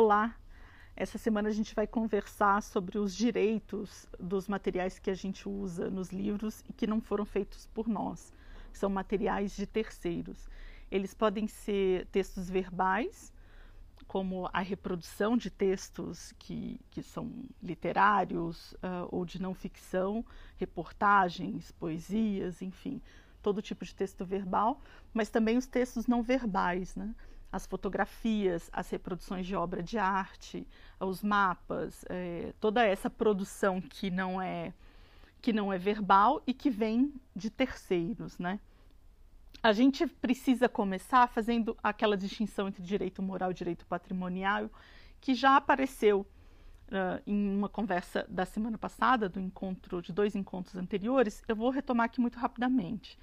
Olá! Essa semana a gente vai conversar sobre os direitos dos materiais que a gente usa nos livros e que não foram feitos por nós. São materiais de terceiros. Eles podem ser textos verbais, como a reprodução de textos que, que são literários uh, ou de não ficção, reportagens, poesias, enfim, todo tipo de texto verbal, mas também os textos não verbais, né? As fotografias, as reproduções de obra de arte, os mapas, é, toda essa produção que não é que não é verbal e que vem de terceiros, né? A gente precisa começar fazendo aquela distinção entre direito moral e direito patrimonial, que já apareceu uh, em uma conversa da semana passada, do encontro de dois encontros anteriores. Eu vou retomar aqui muito rapidamente.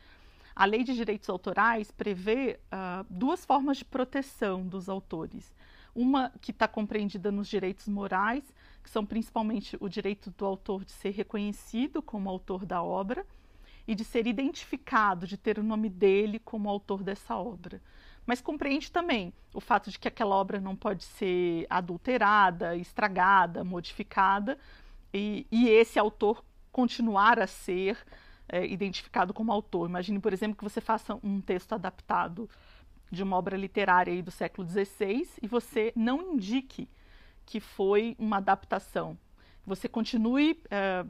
A lei de direitos autorais prevê uh, duas formas de proteção dos autores. Uma que está compreendida nos direitos morais, que são principalmente o direito do autor de ser reconhecido como autor da obra e de ser identificado, de ter o nome dele como autor dessa obra. Mas compreende também o fato de que aquela obra não pode ser adulterada, estragada, modificada, e, e esse autor continuar a ser é, identificado como autor. Imagine, por exemplo, que você faça um texto adaptado de uma obra literária do século XVI e você não indique que foi uma adaptação. Você continue é,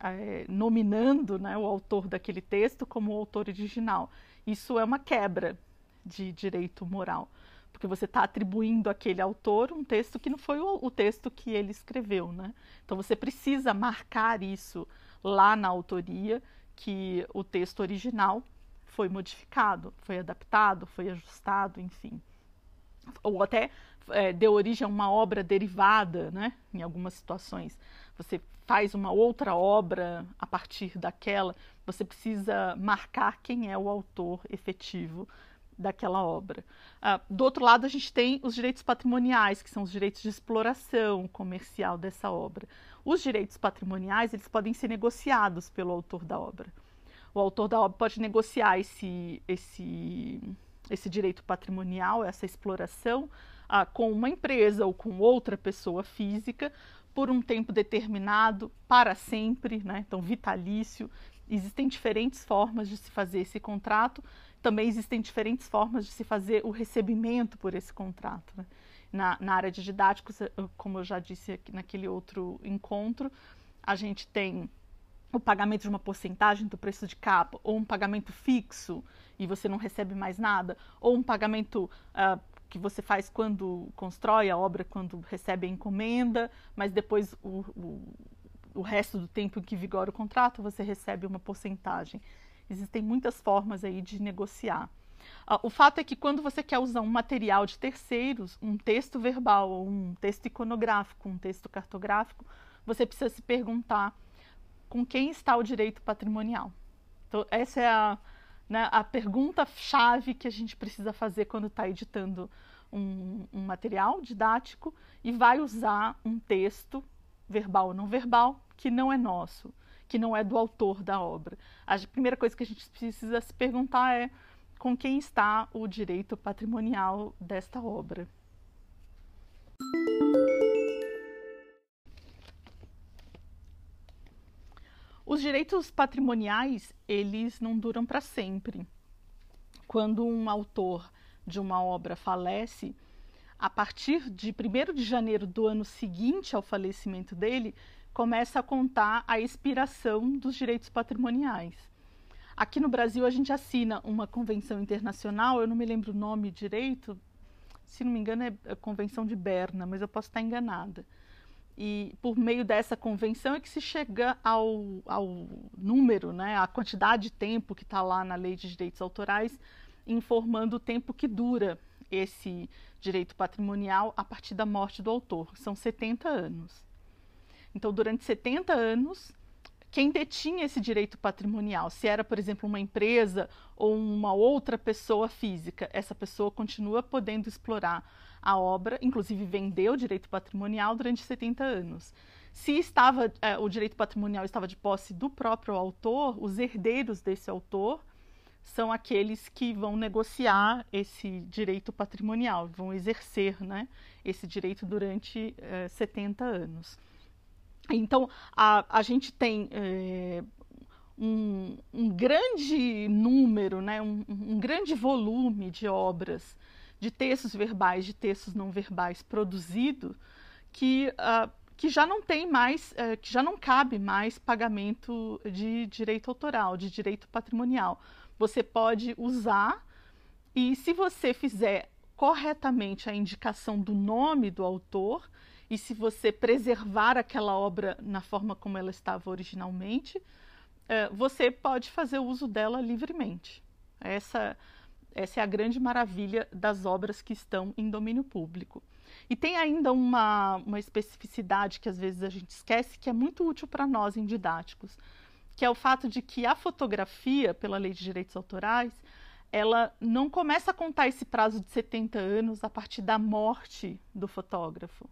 é, nominando né, o autor daquele texto como o autor original. Isso é uma quebra de direito moral, porque você está atribuindo àquele autor um texto que não foi o, o texto que ele escreveu. Né? Então você precisa marcar isso lá na autoria que o texto original foi modificado, foi adaptado, foi ajustado, enfim. Ou até é, deu origem a uma obra derivada, né? Em algumas situações. Você faz uma outra obra a partir daquela, você precisa marcar quem é o autor efetivo daquela obra. Ah, do outro lado, a gente tem os direitos patrimoniais, que são os direitos de exploração comercial dessa obra. Os direitos patrimoniais, eles podem ser negociados pelo autor da obra. O autor da obra pode negociar esse, esse, esse direito patrimonial, essa exploração, ah, com uma empresa ou com outra pessoa física por um tempo determinado, para sempre, né? então vitalício. Existem diferentes formas de se fazer esse contrato, também existem diferentes formas de se fazer o recebimento por esse contrato. Né? Na, na área de didáticos, eh, como eu já disse aqui naquele outro encontro, a gente tem o pagamento de uma porcentagem do preço de capa, ou um pagamento fixo e você não recebe mais nada, ou um pagamento uh, que você faz quando constrói a obra, quando recebe a encomenda, mas depois o, o, o resto do tempo em que vigora o contrato você recebe uma porcentagem. Existem muitas formas aí de negociar. O fato é que quando você quer usar um material de terceiros, um texto verbal, ou um texto iconográfico, um texto cartográfico, você precisa se perguntar com quem está o direito patrimonial. Então, essa é a, né, a pergunta-chave que a gente precisa fazer quando está editando um, um, material didático e vai usar um texto, verbal ou não verbal, que não é nosso, que não é do autor da obra. A primeira coisa que a gente precisa se perguntar é com quem está o direito patrimonial desta obra. Os direitos patrimoniais, eles não duram para sempre. Quando um autor de uma obra falece, a partir de 1 de janeiro do ano seguinte ao falecimento dele, começa a contar a expiração dos direitos patrimoniais. Aqui no Brasil a gente assina uma convenção internacional, eu não me lembro o nome direito, se não me engano é a Convenção de Berna, mas eu posso estar enganada. E por meio dessa convenção é que se chega ao, ao número, né, a quantidade de tempo que está lá na Lei de Direitos Autorais, informando o tempo que dura esse direito patrimonial a partir da morte do autor. São 70 anos. Então, durante 70 anos, quem detinha esse direito patrimonial, se era, por exemplo, uma empresa ou uma outra pessoa física, essa pessoa continua podendo explorar a obra, inclusive vender o direito patrimonial durante 70 anos. Se estava é, o direito patrimonial estava de posse do próprio autor, os herdeiros desse autor são aqueles que vão negociar esse direito patrimonial, vão exercer né, esse direito durante eh, 70 anos. Então, a, a gente tem eh, um, um, grande número, né, um, um, grande volume de obras, de textos verbais, de textos não verbais produzido, que, uh, que já não tem mais, uh, que já não cabe mais pagamento de direito autoral, de direito patrimonial. Você pode usar e se você fizer corretamente a indicação do nome do autor e se você preservar aquela obra na forma como ela estava originalmente, uh, você pode fazer uso dela livremente. Essa, essa é a grande maravilha das obras que estão em domínio público. E tem ainda uma, uma especificidade que às vezes a gente esquece, que é muito útil para nós em didáticos, que é o fato de que a fotografia, pela lei de direitos autorais, ela não começa a contar esse prazo de 70 anos a partir da morte do fotógrafo.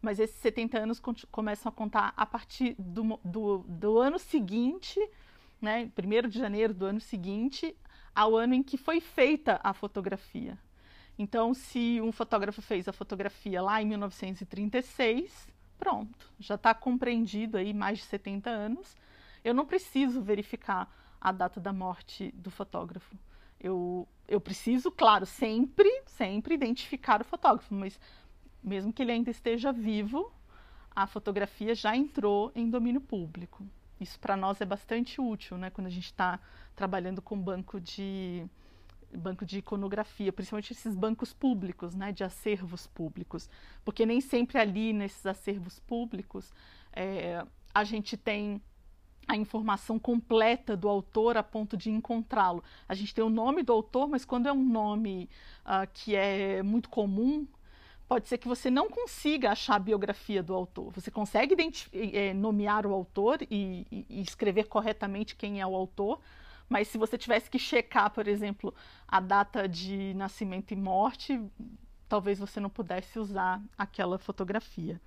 Mas esses 70 anos começam a contar a partir do, do, do ano seguinte, né, 1 de janeiro do ano seguinte, ao ano em que foi feita a fotografia. Então, se um fotógrafo fez a fotografia lá em 1936, pronto, já está compreendido aí mais de 70 anos. Eu não preciso verificar a data da morte do fotógrafo. Eu, eu preciso, claro, sempre, sempre identificar o fotógrafo, mas mesmo que ele ainda esteja vivo, a fotografia já entrou em domínio público. Isso para nós é bastante útil, né, quando a gente está trabalhando com banco de banco de iconografia, principalmente esses bancos públicos, né, de acervos públicos, porque nem sempre ali nesses acervos públicos é, a gente tem a informação completa do autor a ponto de encontrá-lo. A gente tem o nome do autor, mas quando é um nome uh, que é muito comum, pode ser que você não consiga achar a biografia do autor. Você consegue é, nomear o autor e, e, e escrever corretamente quem é o autor, mas se você tivesse que checar, por exemplo, a data de nascimento e morte, talvez você não pudesse usar aquela fotografia.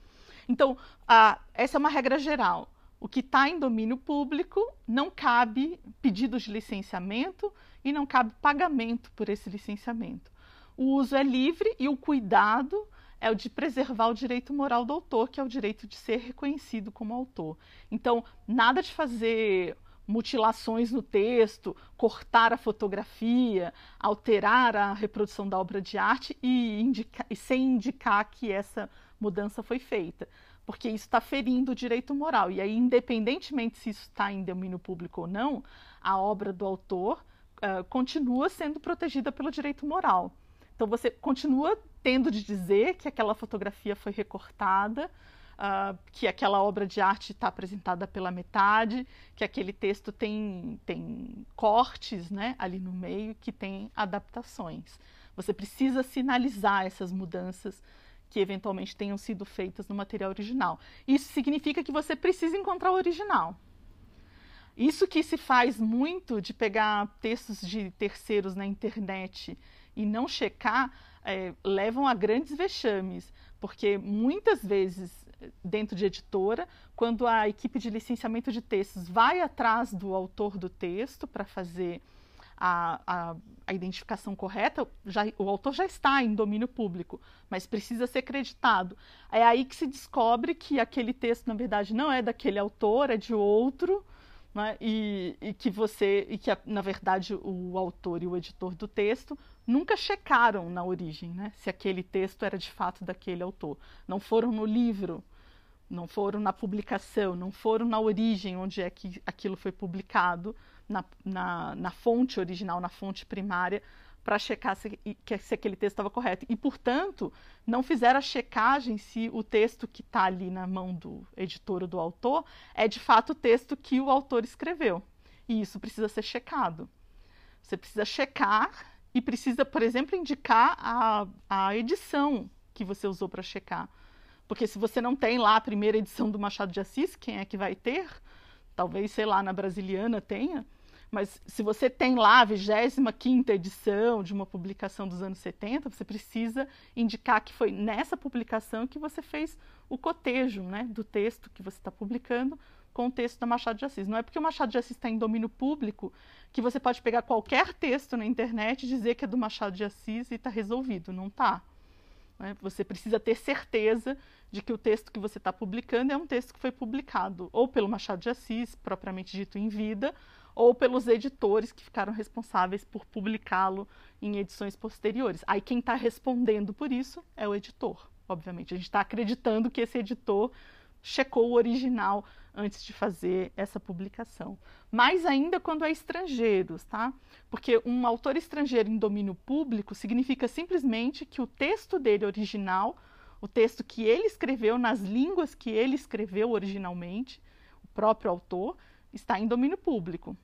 Então, a, essa é uma regra geral. O que está em domínio público não cabe pedidos de licenciamento e não cabe pagamento por esse licenciamento. O uso é livre e o cuidado é o de preservar o direito moral do autor, que é o direito de ser reconhecido como autor. Então, nada de fazer mutilações no texto, cortar a fotografia, alterar a reprodução da obra de arte e, indica, e sem indicar que essa mudança foi feita. Porque isso está ferindo o direito moral. E aí, independentemente se isso está em domínio público ou não, a obra do autor uh, continua sendo protegida pelo direito moral. Então, você continua tendo de dizer que aquela fotografia foi recortada, uh, que aquela obra de arte está apresentada pela metade, que aquele texto tem, tem cortes né, ali no meio, que tem adaptações. Você precisa sinalizar essas mudanças que eventualmente tenham sido feitas no material original. Isso significa que você precisa encontrar o original. Isso que se faz muito de pegar textos de terceiros na internet e não checar, é, levam a grandes vexames, porque muitas vezes dentro de editora, quando a equipe de licenciamento de textos vai atrás do autor do texto para fazer a, a, a, identificação correta, já, o autor já está em domínio público, mas precisa ser acreditado. É aí que se descobre que aquele texto, na verdade, não é daquele autor, é de outro, né? e, e, que você, e que na verdade o autor e o editor do texto nunca checaram na origem, né? se aquele texto era de fato daquele autor. Não foram no livro não foram na publicação, não foram na origem onde é que aquilo foi publicado, na, na, na fonte original, na fonte primária, para checar se, se, aquele texto estava correto. E, portanto, não fizeram a checagem se o texto que está ali na mão do editor ou do autor é de fato o texto que o autor escreveu. E isso precisa ser checado. Você precisa checar e precisa, por exemplo, indicar a, a edição que você usou para checar. Porque se você não tem lá a primeira edição do Machado de Assis, quem é que vai ter? Talvez, sei lá, na Brasiliana tenha. Mas se você tem lá a 25 edição de uma publicação dos anos 70, você precisa indicar que foi nessa publicação que você fez o cotejo né, do texto que você está publicando com o texto da Machado de Assis. Não é porque o Machado de Assis está em domínio público que você pode pegar qualquer texto na internet e dizer que é do Machado de Assis e está resolvido. Não está. Né? Você precisa ter certeza de que o texto que você está publicando é um texto que foi publicado ou pelo Machado de Assis, propriamente dito em vida, ou pelos editores que ficaram responsáveis por publicá-lo em edições posteriores. Aí quem está respondendo por isso é o editor, obviamente. A gente está acreditando que esse editor checou o original antes de fazer essa publicação. Mais ainda quando é estrangeiros, tá? Porque um autor estrangeiro em domínio público significa simplesmente que o texto dele original, o texto que ele escreveu nas línguas que ele escreveu originalmente, o próprio autor, está em domínio público.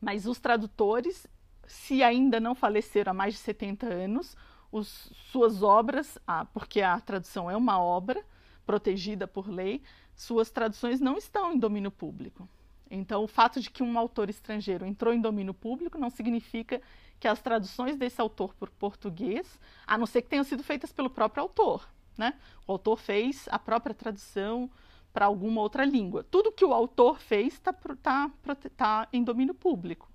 Mas os tradutores, se ainda não faleceram há mais de 70 anos, os, suas obras, ah, porque a tradução é uma obra, protegida por lei, suas traduções não estão em domínio público. Então, o fato de que um autor estrangeiro entrou em domínio público não significa que as traduções desse autor por português, a não ser que tenham sido feitas pelo próprio autor. Né? O autor fez a própria tradução para alguma outra língua. Tudo que o autor fez está tá, tá em domínio público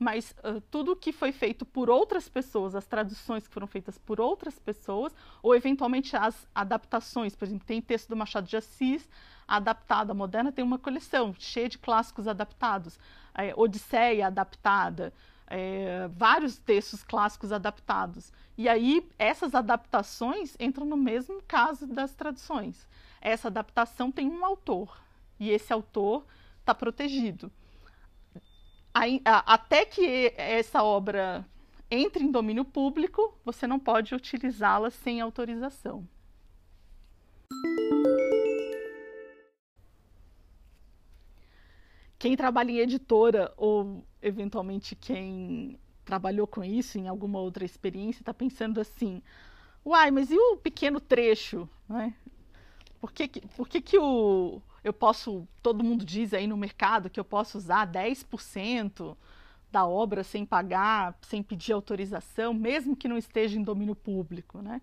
mas uh, tudo que foi feito por outras pessoas, as traduções que foram feitas por outras pessoas, ou eventualmente as adaptações, por exemplo, tem texto do Machado de Assis adaptado, a Moderna tem uma coleção cheia de clássicos adaptados, é, Odisseia adaptada, é, vários textos clássicos adaptados. E aí essas adaptações entram no mesmo caso das traduções. Essa adaptação tem um autor e esse autor está protegido até que essa obra entre em domínio público, você não pode utilizá-la sem autorização. Quem trabalha em editora ou eventualmente quem trabalhou com isso em alguma outra experiência está pensando assim: uai, mas e o pequeno trecho? Né? Por que, por que, que o, eu posso, todo mundo diz aí no mercado que eu posso usar 10% da obra sem pagar, sem pedir autorização, mesmo que não esteja em domínio público, né?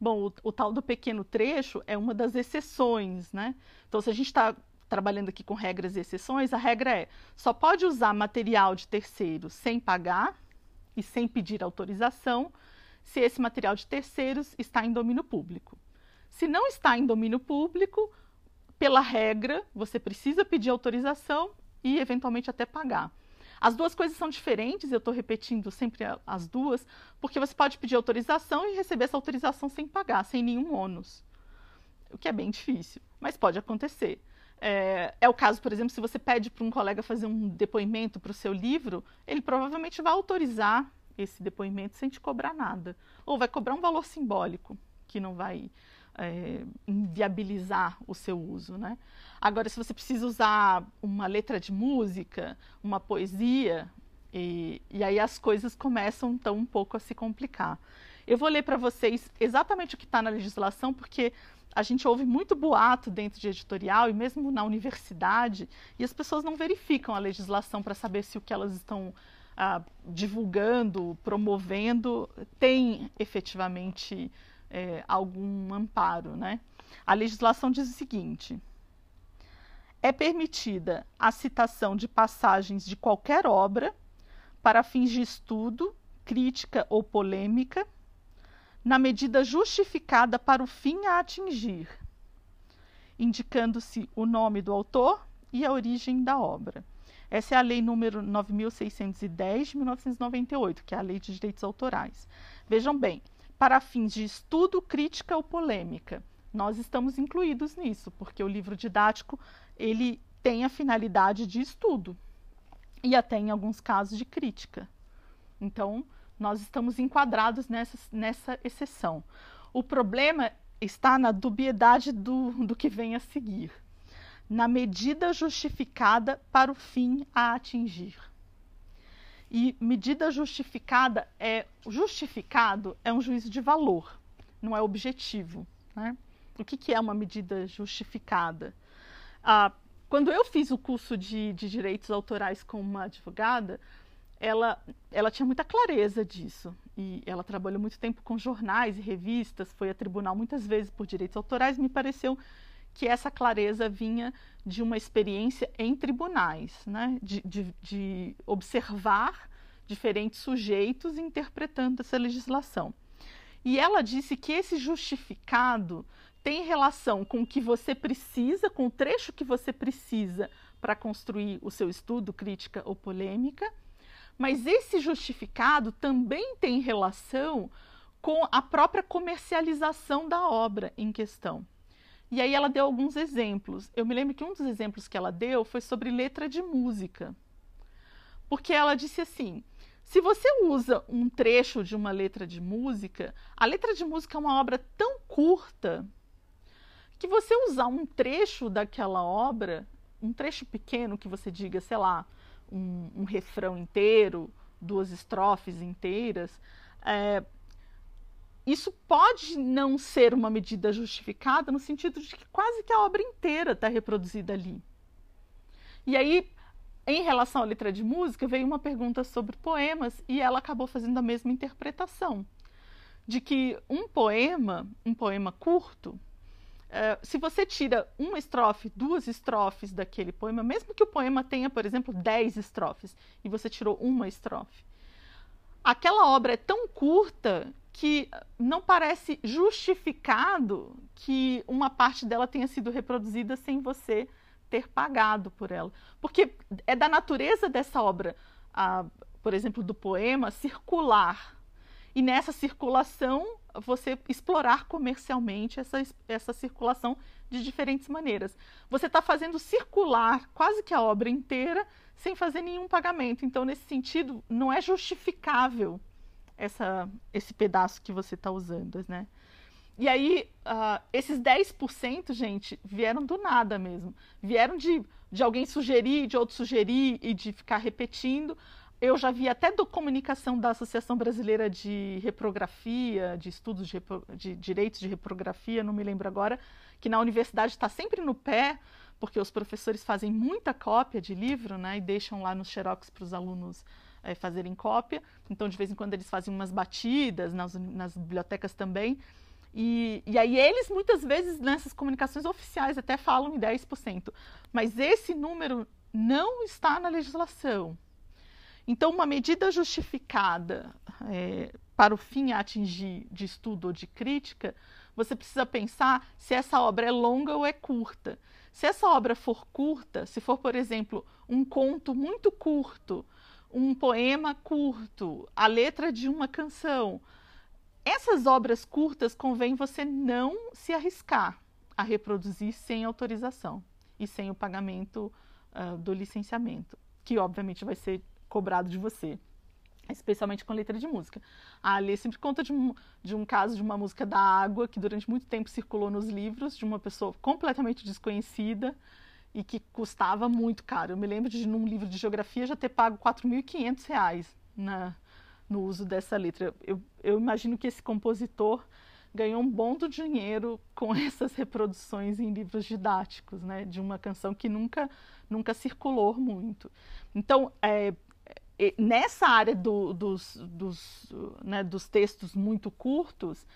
Bom, o, o tal do pequeno trecho é uma das exceções, né? Então, se a gente está trabalhando aqui com regras e exceções, a regra é só pode usar material de terceiros sem pagar e sem pedir autorização se esse material de terceiros está em domínio público. Se não está em domínio público, pela regra, você precisa pedir autorização e eventualmente até pagar. As duas coisas são diferentes, eu estou repetindo sempre as duas, porque você pode pedir autorização e receber essa autorização sem pagar, sem nenhum ônus. O que é bem difícil, mas pode acontecer. É, é o caso, por exemplo, se você pede para um colega fazer um depoimento para o seu livro, ele provavelmente vai autorizar esse depoimento sem te cobrar nada. Ou vai cobrar um valor simbólico, que não vai é, inviabilizar o seu uso. Né? Agora, se você precisa usar uma letra de música, uma poesia, e, e aí as coisas começam então um pouco a se complicar. Eu vou ler para vocês exatamente o que está na legislação, porque a gente ouve muito boato dentro de editorial e mesmo na universidade, e as pessoas não verificam a legislação para saber se o que elas estão ah, divulgando, promovendo, tem efetivamente é, algum amparo. Né? A legislação diz o seguinte: é permitida a citação de passagens de qualquer obra para fins de estudo, crítica ou polêmica, na medida justificada para o fim a atingir, indicando-se o nome do autor e a origem da obra. Essa é a lei número 9610 de 1998, que é a Lei de Direitos Autorais. Vejam bem, para fins de estudo, crítica ou polêmica. Nós estamos incluídos nisso, porque o livro didático ele tem a finalidade de estudo e até em alguns casos de crítica. Então, nós estamos enquadrados nessa, nessa exceção. O problema está na dubiedade do, do que vem a seguir, na medida justificada para o fim a atingir. E medida justificada é justificado é um juízo de valor, não é objetivo. Né? O que, que é uma medida justificada? Ah, quando eu fiz o curso de, de direitos autorais com uma advogada, ela, ela tinha muita clareza disso. E ela trabalhou muito tempo com jornais e revistas, foi a tribunal muitas vezes por direitos autorais. Me pareceu que essa clareza vinha de uma experiência em tribunais, né? de, de, de observar diferentes sujeitos interpretando essa legislação. E ela disse que esse justificado tem relação com o que você precisa, com o trecho que você precisa para construir o seu estudo, crítica ou polêmica, mas esse justificado também tem relação com a própria comercialização da obra em questão. E aí ela deu alguns exemplos. Eu me lembro que um dos exemplos que ela deu foi sobre letra de música. Porque ela disse assim: se você usa um trecho de uma letra de música, a letra de música é uma obra tão curta que você usar um trecho daquela obra, um trecho pequeno que você diga, sei lá, um, um refrão inteiro, duas estrofes inteiras, é, isso pode não ser uma medida justificada no sentido de que quase que a obra inteira está reproduzida ali. E aí, em relação à letra de música, veio uma pergunta sobre poemas e ela acabou fazendo a mesma interpretação. De que um poema, um poema curto, Uh, se você tira uma estrofe, duas estrofes daquele poema, mesmo que o poema tenha, por exemplo, dez estrofes, e você tirou uma estrofe, aquela obra é tão curta que não parece justificado que uma parte dela tenha sido reproduzida sem você ter pagado por ela. Porque é da natureza dessa obra, por exemplo, do poema, circular e nessa circulação você explorar comercialmente essa, essa circulação de diferentes maneiras. Você está fazendo circular quase que a obra inteira sem fazer nenhum pagamento. Então, nesse sentido, não é justificável essa, esse pedaço que você está usando, né? E aí, uh, esses 10%, gente, vieram do nada mesmo. Vieram de, de alguém sugerir, de outro sugerir e de ficar repetindo eu já vi até do comunicação da Associação Brasileira de Reprografia, de Estudos de, repro, de Direitos de Reprografia, não me lembro agora, que na universidade está sempre no pé, porque os professores fazem muita cópia de livro, né, e deixam lá nos xerox para os alunos é, fazerem cópia. Então, de vez em quando, eles fazem umas batidas nas, nas bibliotecas também. E, e, aí eles muitas vezes nessas comunicações oficiais até falam em 10%. Mas esse número não está na legislação. Então, uma medida justificada é, para o fim a atingir de estudo ou de crítica, você precisa pensar se essa obra é longa ou é curta. Se essa obra for curta, se for, por exemplo, um conto muito curto, um poema curto, a letra de uma canção, essas obras curtas convém você não se arriscar a reproduzir sem autorização e sem o pagamento uh, do licenciamento, que obviamente vai ser cobrado de você. Especialmente com letra de música. A Alê sempre conta de um, de um caso de uma música da água que durante muito tempo circulou nos livros, de uma pessoa completamente desconhecida e que custava muito caro. Eu me lembro de, num livro de geografia, já ter pago R$ 4.500 na, no uso dessa letra. Eu, eu imagino que esse compositor ganhou um bom do dinheiro com essas reproduções em livros didáticos, né, de uma canção que nunca, nunca circulou muito. Então, é, nessa área do, dos, dos, né, dos textos muito curtos,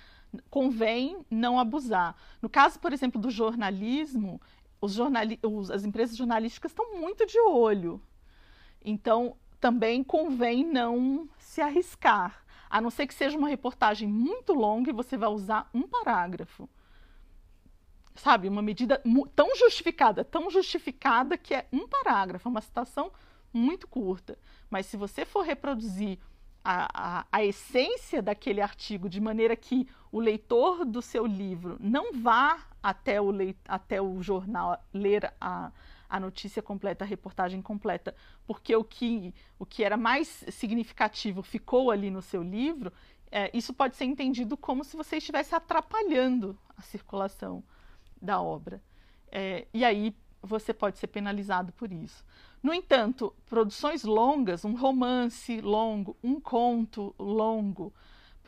convém não abusar. No caso, por exemplo, do jornalismo, os jornali os, as empresas jornalísticas estão muito de olho. Então, também convém não se arriscar, a não ser que seja uma reportagem muito longa e você vai usar um parágrafo. Sabe, uma medida tão justificada, tão justificada que é um parágrafo, uma citação muito curta. Mas se você for reproduzir a, a, a, essência daquele artigo de maneira que o leitor do seu livro não vá até o, leit, até o jornal ler a, a notícia completa, a reportagem completa, porque o que, o que era mais significativo ficou ali no seu livro, é, isso pode ser entendido como se você estivesse atrapalhando a circulação da obra. É, e aí você pode ser penalizado por isso. No entanto, produções longas, um romance longo, um conto longo,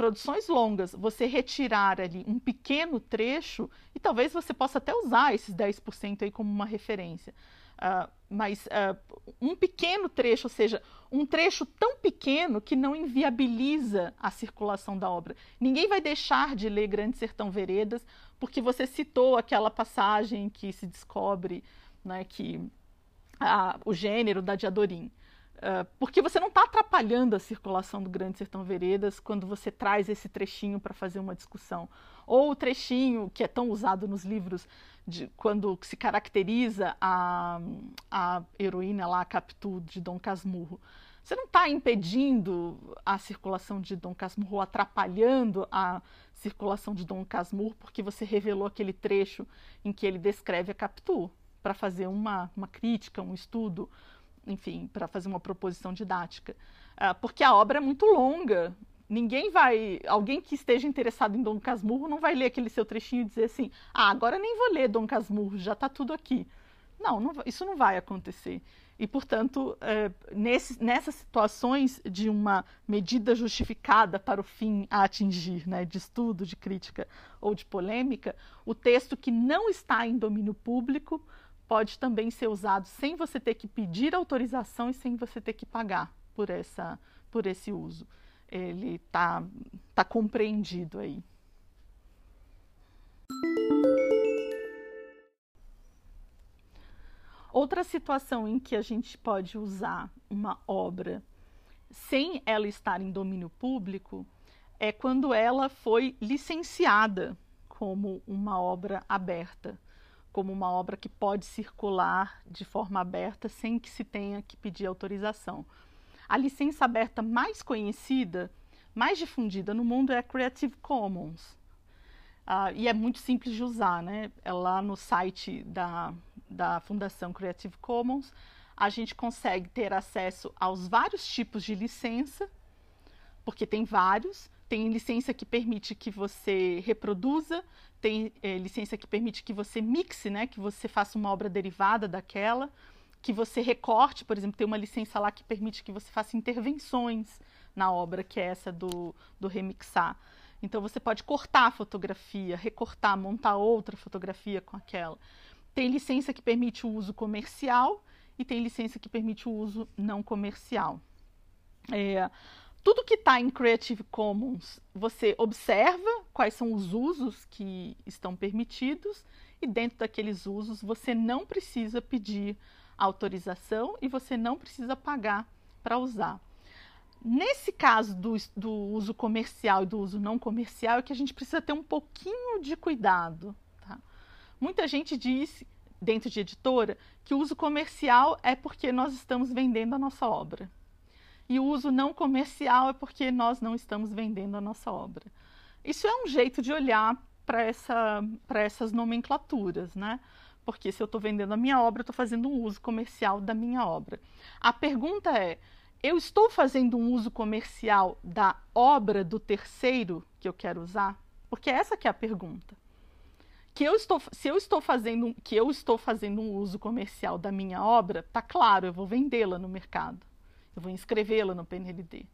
produções longas, você retirar ali um pequeno trecho, e talvez você possa até usar esses 10% aí como uma referência. Uh, mas uh, um pequeno trecho, ou seja, um trecho tão pequeno que não inviabiliza a circulação da obra. Ninguém vai deixar de ler Grande Sertão Veredas porque você citou aquela passagem que se descobre né, que a, o gênero da Diadorim. Uh, porque você não está atrapalhando a circulação do Grande Sertão Veredas quando você traz esse trechinho para fazer uma discussão. Ou o trechinho que é tão usado nos livros de, quando se caracteriza a, a heroína lá, a Capitu, de Dom Casmurro. Você não está impedindo a circulação de Dom Casmurro, atrapalhando a circulação de Dom Casmurro, porque você revelou aquele trecho em que ele descreve a Capitu para fazer uma, uma crítica, um estudo, enfim, para fazer uma proposição didática. Uh, porque a obra é muito longa. Ninguém vai. Alguém que esteja interessado em Dom Casmurro não vai ler aquele seu trechinho e dizer assim: ah, agora nem vou ler Dom Casmurro, já está tudo aqui. Não, não, isso não vai acontecer. E, portanto, é, nesse, nessas situações de uma medida justificada para o fim a atingir, né, de estudo, de crítica ou de polêmica, o texto que não está em domínio público pode também ser usado sem você ter que pedir autorização e sem você ter que pagar por, essa, por esse uso. Ele está tá compreendido aí. Outra situação em que a gente pode usar uma obra sem ela estar em domínio público é quando ela foi licenciada como uma obra aberta como uma obra que pode circular de forma aberta sem que se tenha que pedir autorização. A licença aberta mais conhecida, mais difundida no mundo é a Creative Commons. Uh, e é muito simples de usar, né? É lá no site da, da Fundação Creative Commons, a gente consegue ter acesso aos vários tipos de licença, porque tem vários. Tem licença que permite que você reproduza, tem é, licença que permite que você mixe, né, que você faça uma obra derivada daquela, que você recorte, por exemplo, tem uma licença lá que permite que você faça intervenções na obra, que é essa do, do remixar. Então você pode cortar a fotografia, recortar, montar outra fotografia com aquela. Tem licença que permite o uso comercial e tem licença que permite o uso não comercial. É, tudo que está em Creative Commons, você observa quais são os usos que estão permitidos e dentro daqueles usos você não precisa pedir autorização e você não precisa pagar para usar. Nesse caso do, do, uso comercial e do uso não comercial é que a gente precisa ter um pouquinho de cuidado. Tá? Muita gente diz, dentro de editora, que o uso comercial é porque nós estamos vendendo a nossa obra e o uso não comercial é porque nós não estamos vendendo a nossa obra. Isso é um jeito de olhar para essa, essas nomenclaturas, né? Porque se eu estou vendendo a minha obra, eu estou fazendo um uso comercial da minha obra. A pergunta é: eu estou fazendo um uso comercial da obra do terceiro que eu quero usar? Porque essa que é a pergunta. Que eu estou, se eu estou fazendo que eu estou fazendo um uso comercial da minha obra, tá claro, eu vou vendê-la no mercado eu vou inscrevê-la no PNLD.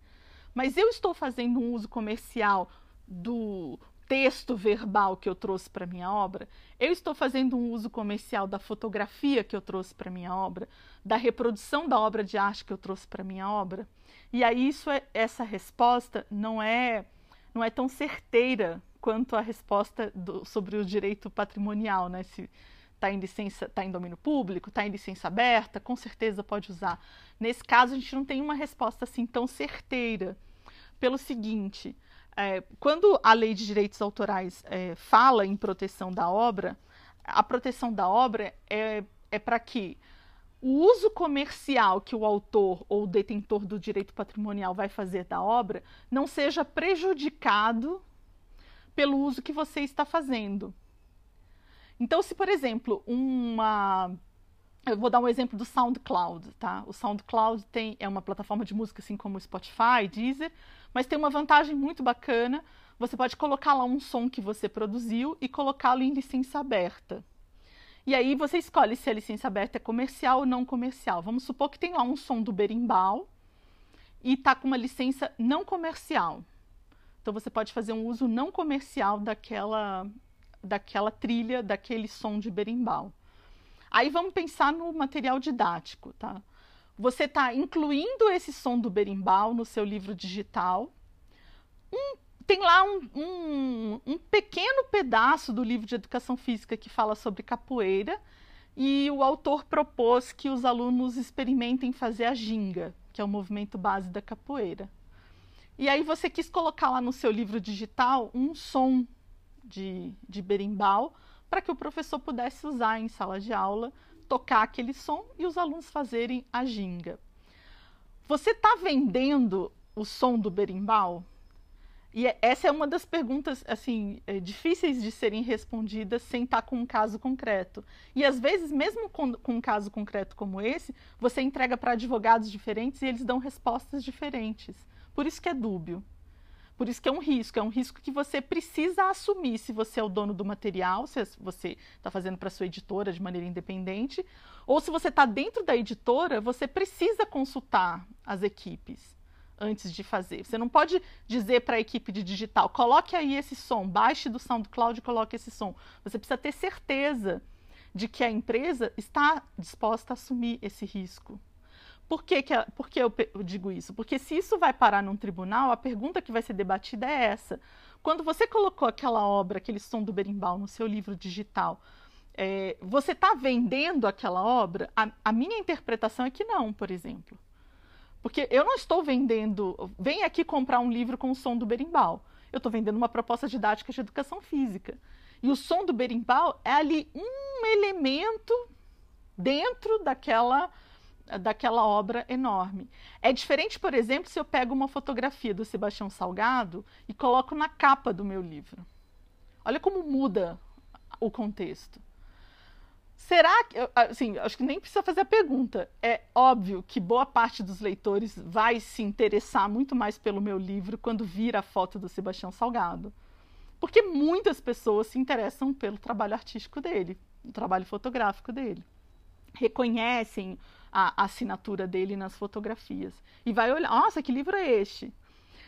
Mas eu estou fazendo um uso comercial do texto verbal que eu trouxe para minha obra, eu estou fazendo um uso comercial da fotografia que eu trouxe para minha obra, da reprodução da obra de arte que eu trouxe para minha obra. E aí isso é, essa resposta não é não é tão certeira quanto a resposta do, sobre o direito patrimonial, né? Se, está em licença, está em domínio público, está em licença aberta, com certeza pode usar. Nesse caso, a gente não tem uma resposta assim tão certeira. Pelo seguinte, é, quando a lei de direitos autorais é, fala em proteção da obra, a proteção da obra é, é para que o uso comercial que o autor ou o detentor do direito patrimonial vai fazer da obra não seja prejudicado pelo uso que você está fazendo. Então, se, por exemplo, uma. Eu vou dar um exemplo do SoundCloud, tá? O SoundCloud tem, é uma plataforma de música assim como o Spotify, Deezer, mas tem uma vantagem muito bacana. Você pode colocar lá um som que você produziu e colocá-lo em licença aberta. E aí você escolhe se a licença aberta é comercial ou não comercial. Vamos supor que tem lá um som do berimbau e está com uma licença não comercial. Então você pode fazer um uso não comercial daquela daquela trilha, daquele som de berimbau. Aí vamos pensar no material didático, tá? Você está incluindo esse som do berimbau no seu livro digital. Um, tem lá um, um, um pequeno pedaço do livro de educação física que fala sobre capoeira e o autor propôs que os alunos experimentem fazer a ginga, que é o movimento base da capoeira. E aí você quis colocar lá no seu livro digital um som de, de berimbau para que o professor pudesse usar em sala de aula, tocar aquele som e os alunos fazerem a ginga. Você está vendendo o som do berimbau? E é, essa é uma das perguntas assim é, difíceis de serem respondidas sem estar com um caso concreto. E às vezes, mesmo com, com um caso concreto como esse, você entrega para advogados diferentes e eles dão respostas diferentes. Por isso que é dúbio. Por isso que é um risco, é um risco que você precisa assumir se você é o dono do material, se você está fazendo para sua editora de maneira independente, ou se você está dentro da editora, você precisa consultar as equipes antes de fazer. Você não pode dizer para a equipe de digital, coloque aí esse som, baixe do SoundCloud e coloque esse som. Você precisa ter certeza de que a empresa está disposta a assumir esse risco. Por que, que, por que eu, eu digo isso? Porque se isso vai parar num tribunal, a pergunta que vai ser debatida é essa. Quando você colocou aquela obra, aquele som do berimbau no seu livro digital, é, você está vendendo aquela obra? A, a, minha interpretação é que não, por exemplo. Porque eu não estou vendendo. Vem aqui comprar um livro com o som do berimbau. Eu estou vendendo uma proposta didática de educação física. E o som do berimbau é ali um elemento dentro daquela daquela obra enorme. É diferente, por exemplo, se eu pego uma fotografia do Sebastião Salgado e coloco na capa do meu livro. Olha como muda o contexto. Será que, assim, acho que nem precisa fazer a pergunta. É óbvio que boa parte dos leitores vai se interessar muito mais pelo meu livro quando vir a foto do Sebastião Salgado. Porque muitas pessoas se interessam pelo trabalho artístico dele, o trabalho fotográfico dele. Reconhecem a assinatura dele nas fotografias. E vai olhar, nossa, que livro é este?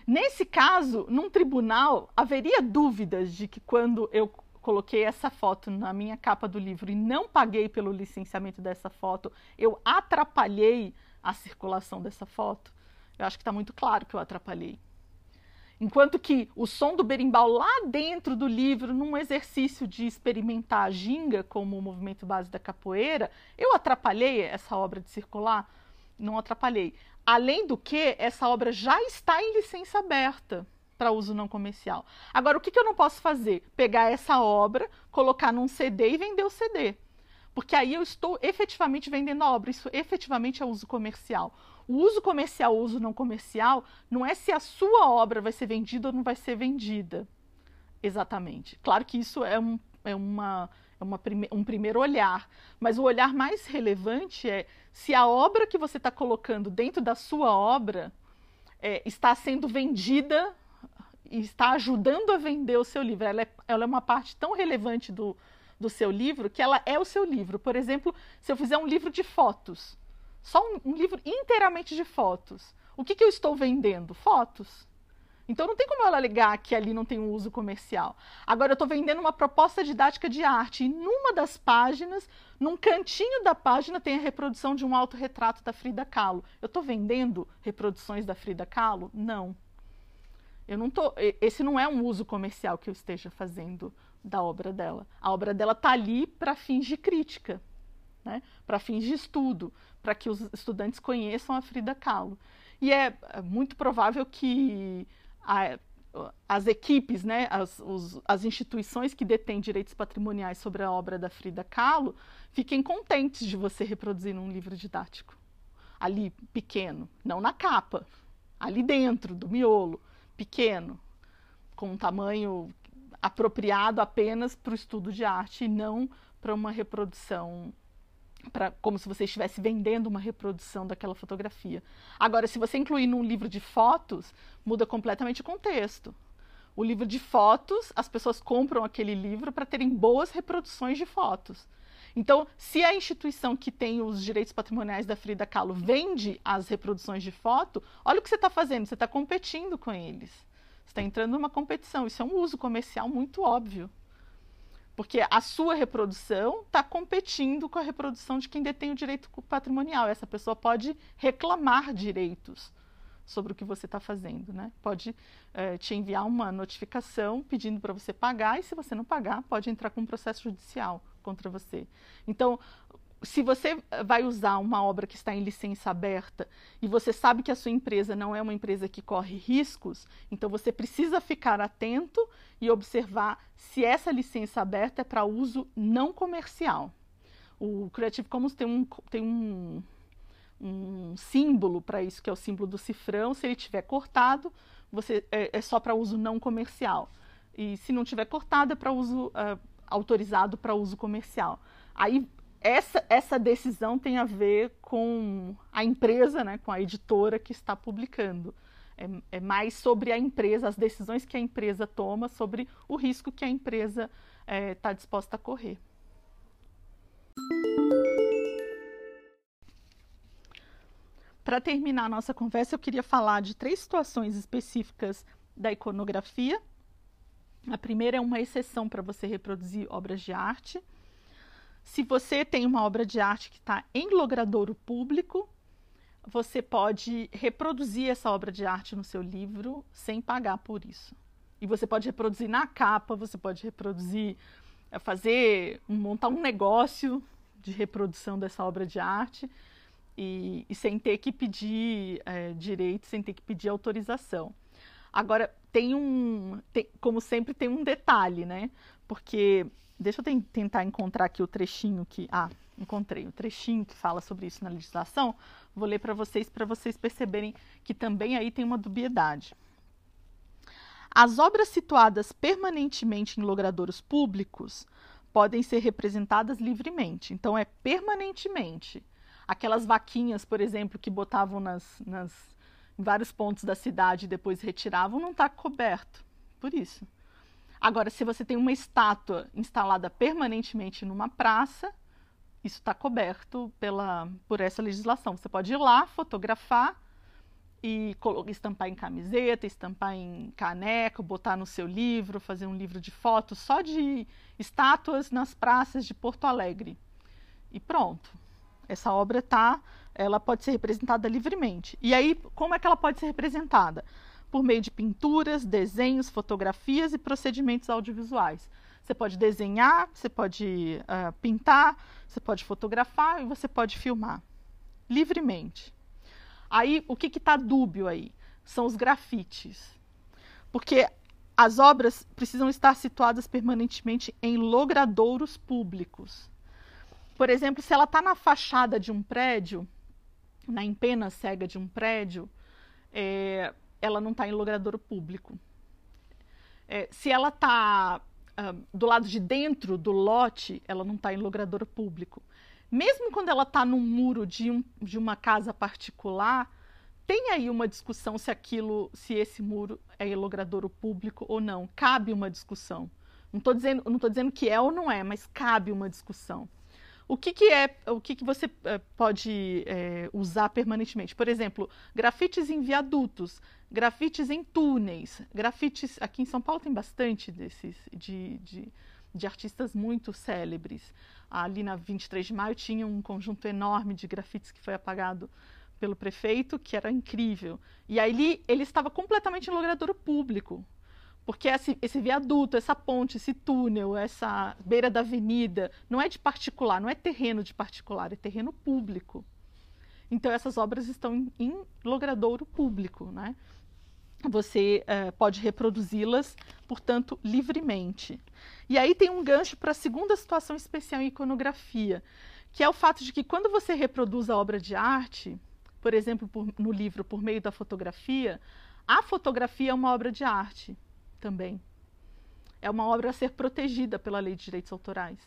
Nesse caso, num tribunal, haveria dúvidas de que quando eu coloquei essa foto na minha capa do livro e não paguei pelo licenciamento dessa foto, eu atrapalhei a circulação dessa foto? Eu acho que está muito claro que eu atrapalhei. Enquanto que o som do berimbau lá dentro do livro, num exercício de experimentar a ginga como o movimento base da capoeira, eu atrapalhei essa obra de circular? Não atrapalhei. Além do que, essa obra já está em licença aberta para uso não comercial. Agora, o que, que eu não posso fazer? Pegar essa obra, colocar num CD e vender o CD. Porque aí eu estou efetivamente vendendo a obra, isso efetivamente é uso comercial. O uso comercial, o uso não comercial, não é se a sua obra vai ser vendida ou não vai ser vendida. Exatamente. Claro que isso é um, é uma, é uma prime um primeiro olhar, mas o olhar mais relevante é se a obra que você está colocando dentro da sua obra é, está sendo vendida e está ajudando a vender o seu livro. Ela é, ela é uma parte tão relevante do, do seu livro que ela é o seu livro. Por exemplo, se eu fizer um livro de fotos, só um, um livro inteiramente de fotos. O que, que eu estou vendendo? Fotos. Então não tem como ela alegar que ali não tem um uso comercial. Agora eu estou vendendo uma proposta didática de arte e numa das páginas, num cantinho da página tem a reprodução de um autorretrato da Frida Kahlo. Eu estou vendendo reproduções da Frida Kahlo? Não. Eu não tô, esse não é um uso comercial que eu esteja fazendo da obra dela. A obra dela está ali para fins de crítica, né? para fins de estudo para que os estudantes conheçam a Frida Kahlo. E é, é muito provável que a, as equipes, né, as, os, as instituições que detêm direitos patrimoniais sobre a obra da Frida Kahlo fiquem contentes de você reproduzir num livro didático. Ali, pequeno, não na capa, ali dentro do miolo, pequeno, com um tamanho apropriado apenas para o estudo de arte e não para uma reprodução Pra, como se você estivesse vendendo uma reprodução daquela fotografia. Agora, se você incluir num livro de fotos, muda completamente o contexto. O livro de fotos, as pessoas compram aquele livro para terem boas reproduções de fotos. Então, se a instituição que tem os direitos patrimoniais da Frida Kahlo vende as reproduções de foto, olha o que você está fazendo, você está competindo com eles. Está entrando numa competição. Isso é um uso comercial muito óbvio Porque a sua reprodução está competindo com a reprodução de quem detém o direito patrimonial. Essa pessoa pode reclamar direitos sobre o que você está fazendo, né? Pode é, te enviar uma notificação pedindo para você pagar e se você não pagar, pode entrar com um processo judicial contra você. Então, se você vai usar uma obra que está em licença aberta e você sabe que a sua empresa não é uma empresa que corre riscos, então você precisa ficar atento e observar se essa licença aberta é para uso não comercial. O Creative Commons tem um, tem um, um símbolo para isso, que é o símbolo do cifrão. Se ele tiver cortado, você é, é só para uso não comercial. E se não tiver cortado, é para uso uh, autorizado para uso comercial. Aí essa, essa decisão tem a ver com a empresa, né, com a editora que está publicando. É, é, mais sobre a empresa, as decisões que a empresa toma, sobre o risco que a empresa está é, tá disposta a correr. Para terminar a nossa conversa, eu queria falar de três situações específicas da iconografia. A primeira é uma exceção para você reproduzir obras de arte. Se você tem uma obra de arte que está em logradouro público, você pode reproduzir essa obra de arte no seu livro sem pagar por isso. E você pode reproduzir na capa, você pode reproduzir, eh, fazer, montar um negócio de reprodução dessa obra de arte e, e sem ter que pedir é, direito, sem ter que pedir autorização. Agora, tem um, tem, como sempre, tem um detalhe, né? Porque Deixa eu tentar encontrar aqui o trechinho que. Ah, encontrei o trechinho que fala sobre isso na legislação. Vou ler para vocês, para vocês perceberem que também aí tem uma dubiedade. As obras situadas permanentemente em logradouros públicos podem ser representadas livremente. Então, é permanentemente. Aquelas vaquinhas, por exemplo, que botavam nas, nas, em vários pontos da cidade e depois retiravam, não está coberto. Por isso. Agora, se você tem uma estátua instalada permanentemente numa praça, isso está coberto pela, por essa legislação. Você pode ir lá, fotografar e estampar em camiseta, estampar em caneco, botar no seu livro, fazer um livro de fotos só de estátuas nas praças de Porto Alegre. E pronto. Essa obra tá, ela pode ser representada livremente. E aí, como é que ela pode ser representada? Por meio de pinturas, desenhos, fotografias e procedimentos audiovisuais. Você pode desenhar, você pode uh, pintar, você pode fotografar e você pode filmar livremente. Aí, o que está dúbio aí? São os grafites. Porque as obras precisam estar situadas permanentemente em logradouros públicos. Por exemplo, se ela está na fachada de um prédio, na empena cega de um prédio, é, ela não está em logradouro público. É, se ela está uh, do lado de dentro do lote, ela não está em logradouro público. Mesmo quando ela está no muro de, um, de uma casa particular, tem aí uma discussão se aquilo, se esse muro é logradouro público ou não. Cabe uma discussão. Não estou dizendo, não dizendo que é ou não é, mas cabe uma discussão. O que, que é, o que, que você é, pode é, usar permanentemente? Por exemplo, grafites em viadutos, grafites em túneis, grafites. Aqui em São Paulo tem bastante desses, de, de, de artistas muito célebres. Ali na 23 de maio tinha um conjunto enorme de grafites que foi apagado pelo prefeito, que era incrível. E aí ele, ele estava completamente em logradouro público. Porque esse, esse, viaduto, essa ponte, esse túnel, essa beira da avenida, não é de particular, não é terreno de particular, é terreno público. Então, essas obras estão em, em logradouro público, né? Você uh, pode reproduzi-las, portanto, livremente. E aí tem um gancho para a segunda situação especial em iconografia, que é o fato de que quando você reproduz a obra de arte, por exemplo, por, no livro por meio da fotografia, a fotografia é uma obra de arte também. É uma obra a ser protegida pela lei de direitos autorais.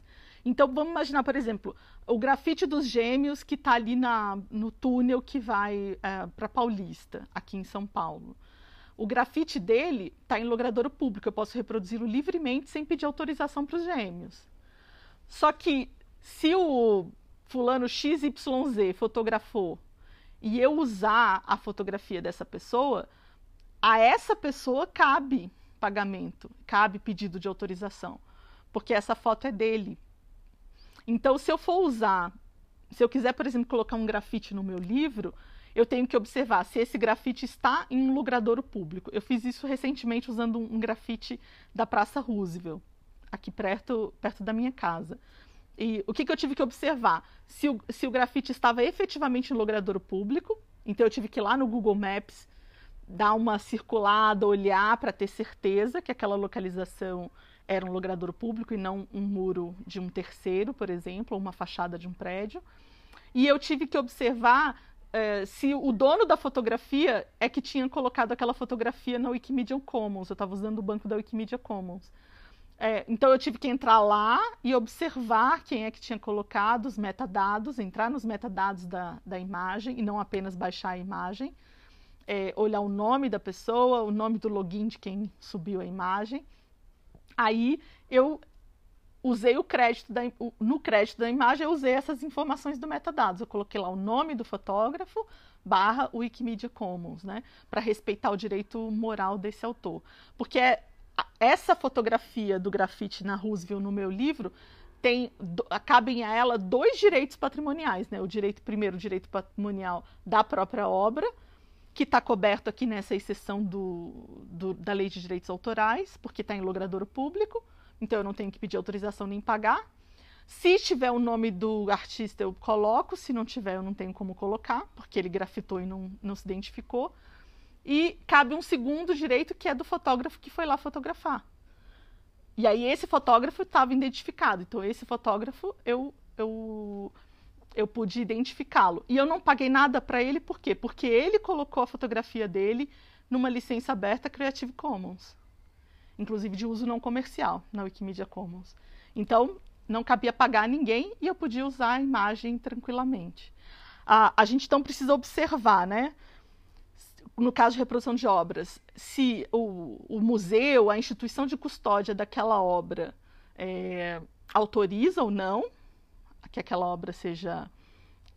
Então, vamos imaginar, por exemplo, o grafite dos gêmeos que está ali na, no túnel que vai é, para Paulista, aqui em São Paulo. O grafite dele está em logradouro público, eu posso reproduzi-lo livremente sem pedir autorização para os gêmeos. Só que se o fulano XYZ fotografou e eu usar a fotografia dessa pessoa, a essa pessoa cabe pagamento, cabe pedido de autorização. porque essa foto é dele. Então, se eu for usar, se eu quiser, por exemplo, colocar um grafite no meu livro, eu tenho que observar se esse grafite está em um logradouro público. Eu fiz isso recentemente usando um, grafite da Praça Roosevelt, aqui perto, perto da minha casa. E o que, que eu tive que observar? Se o, se o grafite estava efetivamente em logradouro público, então eu tive que ir lá no Google Maps dar uma circulada, olhar para ter certeza que aquela localização era um logradouro público e não um muro de um terceiro, por exemplo, ou uma fachada de um prédio. E eu tive que observar é, se o dono da fotografia é que tinha colocado aquela fotografia na Wikimedia Commons. Eu estava usando o banco da Wikimedia Commons. É, então eu tive que entrar lá e observar quem é que tinha colocado os metadados, entrar nos metadados da, da imagem e não apenas baixar a imagem, é, olhar o nome da pessoa, o nome do login de quem subiu a imagem. Aí eu usei o crédito da, no crédito da imagem, eu usei essas informações do metadados. Eu coloquei lá o nome do fotógrafo barra Wikimedia Commons, né? Para respeitar o direito moral desse autor. Porque é, essa fotografia do grafite na Roosevelt no meu livro tem cabem a ela dois direitos patrimoniais, né? O direito primeiro, o direito patrimonial da própria obra, que está coberto aqui nessa exceção do, do, da lei de direitos autorais, porque está em logradouro público então eu não tenho que pedir autorização nem pagar. Se tiver o nome do artista, eu coloco, se não tiver, eu não tenho como colocar, porque ele grafitou e não, não se identificou. E cabe um segundo direito, que é do fotógrafo que foi lá fotografar. E aí esse fotógrafo estava identificado. Então esse fotógrafo eu, eu, eu pude identificá-lo. E eu não paguei nada para ele, por quê? Porque ele colocou a fotografia dele numa licença aberta Creative Commons inclusive de uso não comercial na Wikimedia Commons. Então, não cabia pagar a ninguém e eu podia usar a imagem tranquilamente. A, gente então precisa observar, né? No caso de reprodução de obras, se o, o museu, a instituição de custódia daquela obra é, autoriza ou não que aquela obra seja,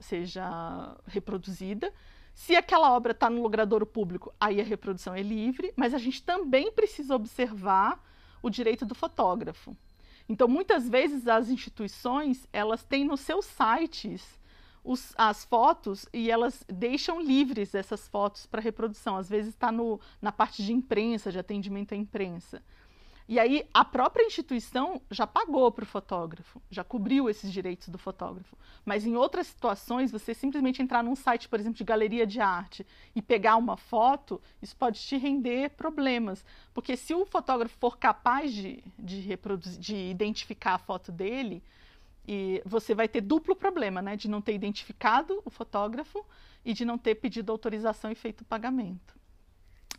seja reproduzida. Se aquela obra está no logradouro público, aí a reprodução é livre, mas a gente também precisa observar o direito do fotógrafo. Então, muitas vezes as instituições elas têm nos seus sites os, as fotos e elas deixam livres essas fotos para reprodução. Às vezes está na parte de imprensa, de atendimento à imprensa. E aí a própria instituição já pagou para o fotógrafo, já cobriu esses direitos do fotógrafo. Mas em outras situações, você simplesmente entrar num site, por exemplo, de galeria de arte e pegar uma foto, isso pode te render problemas. Porque se o fotógrafo for capaz de, de, reproduzir, de identificar a foto dele, e você vai ter duplo problema, né? De não ter identificado o fotógrafo e de não ter pedido autorização e feito o pagamento.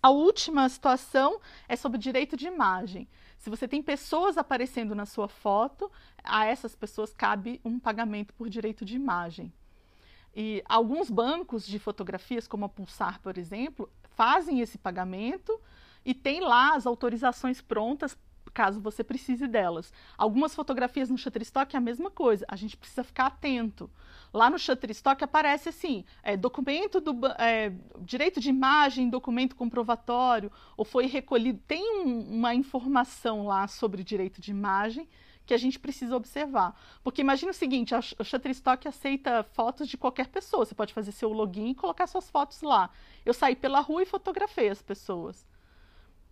A última situação é sobre direito de imagem. Se você tem pessoas aparecendo na sua foto, a essas pessoas cabe um pagamento por direito de imagem. E alguns bancos de fotografias, como a Pulsar, por exemplo, fazem esse pagamento e tem lá as autorizações prontas caso você precise delas. Algumas fotografias no Shutterstock é a mesma coisa, a gente precisa ficar atento. Lá no Shutterstock aparece assim, é, documento do é, direito de imagem, documento comprovatório, ou foi recolhido. Tem um, uma informação lá sobre direito de imagem que a gente precisa observar. Porque imagina o seguinte, o Shutterstock aceita fotos de qualquer pessoa. Você pode fazer seu login e colocar suas fotos lá. Eu saí pela rua e fotografei as pessoas.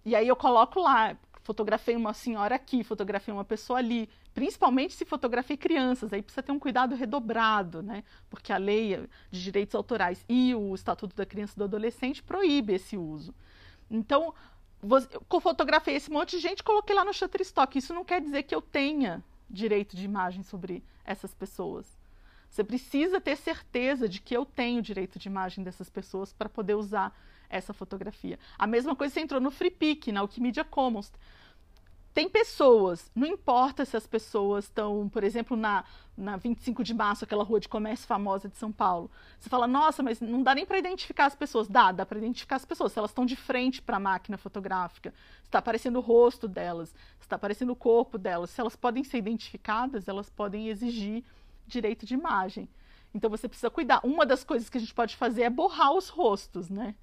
E aí eu coloco lá, fotografei uma senhora aqui, fotografei uma pessoa ali, principalmente se fotografei crianças, aí precisa ter um cuidado redobrado, né? Porque a lei de direitos autorais e o Estatuto da Criança e do Adolescente proíbe esse uso. Então, eu fotografei esse monte de gente, coloquei lá no Shutterstock. Isso não quer dizer que eu tenha direito de imagem sobre essas pessoas. Você precisa ter certeza de que eu tenho direito de imagem dessas pessoas para poder usar essa fotografia. A mesma coisa você entrou no FreePic, na Wikimedia Commons. Tem pessoas, não importa se as pessoas estão, por exemplo, na, na 25 de março, aquela rua de comércio famosa de São Paulo. Você fala, nossa, mas não dá nem para identificar as pessoas. Dá, dá para identificar as pessoas. Se elas estão de frente para a máquina fotográfica, está aparecendo o rosto delas, está aparecendo o corpo delas. Se elas podem ser identificadas, elas podem exigir direito de imagem. Então você precisa cuidar. Uma das coisas que a gente pode fazer é borrar os rostos, né?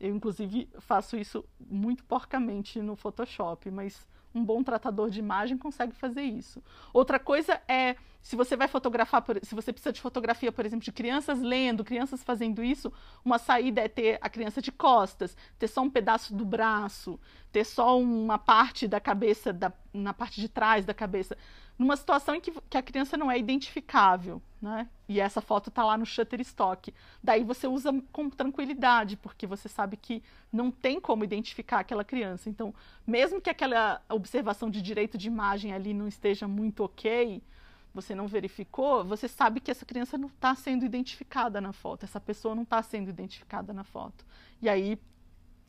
Eu, inclusive, faço isso muito porcamente no Photoshop, mas um bom tratador de imagem consegue fazer isso. Outra coisa é, se você vai fotografar, se você precisa de fotografia, por exemplo, de crianças lendo, crianças fazendo isso, uma saída é ter a criança de costas, ter só um pedaço do braço, ter só uma parte da cabeça, da, na parte de trás da cabeça numa situação em que, que a criança não é identificável, né? E essa foto está lá no Shutterstock. Daí você usa com tranquilidade, porque você sabe que não tem como identificar aquela criança. Então, mesmo que aquela observação de direito de imagem ali não esteja muito ok, você não verificou, você sabe que essa criança não está sendo identificada na foto, essa pessoa não está sendo identificada na foto. E aí,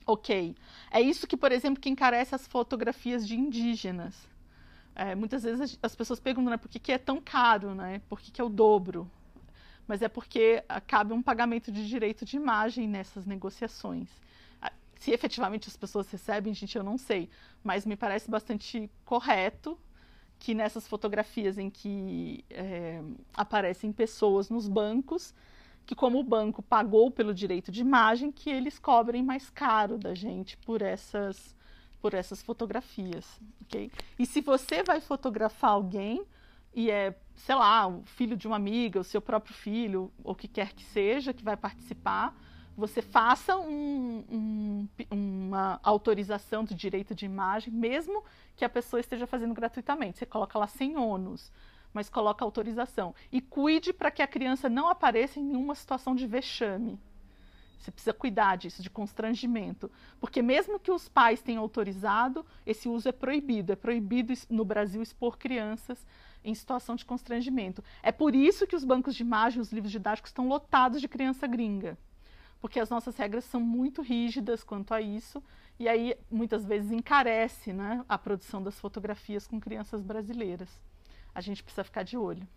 ok. É isso que, por exemplo, que encarece as fotografias de indígenas. É, muitas vezes as pessoas perguntam né, por que, que é tão caro, né? por que, que é o dobro. Mas é porque cabe um pagamento de direito de imagem nessas negociações. Se efetivamente as pessoas recebem, gente, eu não sei. Mas me parece bastante correto que nessas fotografias em que é, aparecem pessoas nos bancos, que como o banco pagou pelo direito de imagem, que eles cobrem mais caro da gente por essas por essas fotografias, ok? E se você vai fotografar alguém e é, sei lá, o filho de uma amiga, o seu próprio filho, ou o que quer que seja que vai participar, você faça um, um, uma autorização do direito de imagem, mesmo que a pessoa esteja fazendo gratuitamente. Você coloca lá sem ônus, mas coloca autorização. E cuide para que a criança não apareça em nenhuma situação de vexame, você precisa cuidar disso, de constrangimento. Porque mesmo que os pais tenham autorizado, esse uso é proibido. É proibido no Brasil expor crianças em situação de constrangimento. É por isso que os bancos de imagem, os livros didáticos estão lotados de criança gringa. Porque as nossas regras são muito rígidas quanto a isso, e aí muitas vezes encarece né, a produção das fotografias com crianças brasileiras. A gente precisa ficar de olho.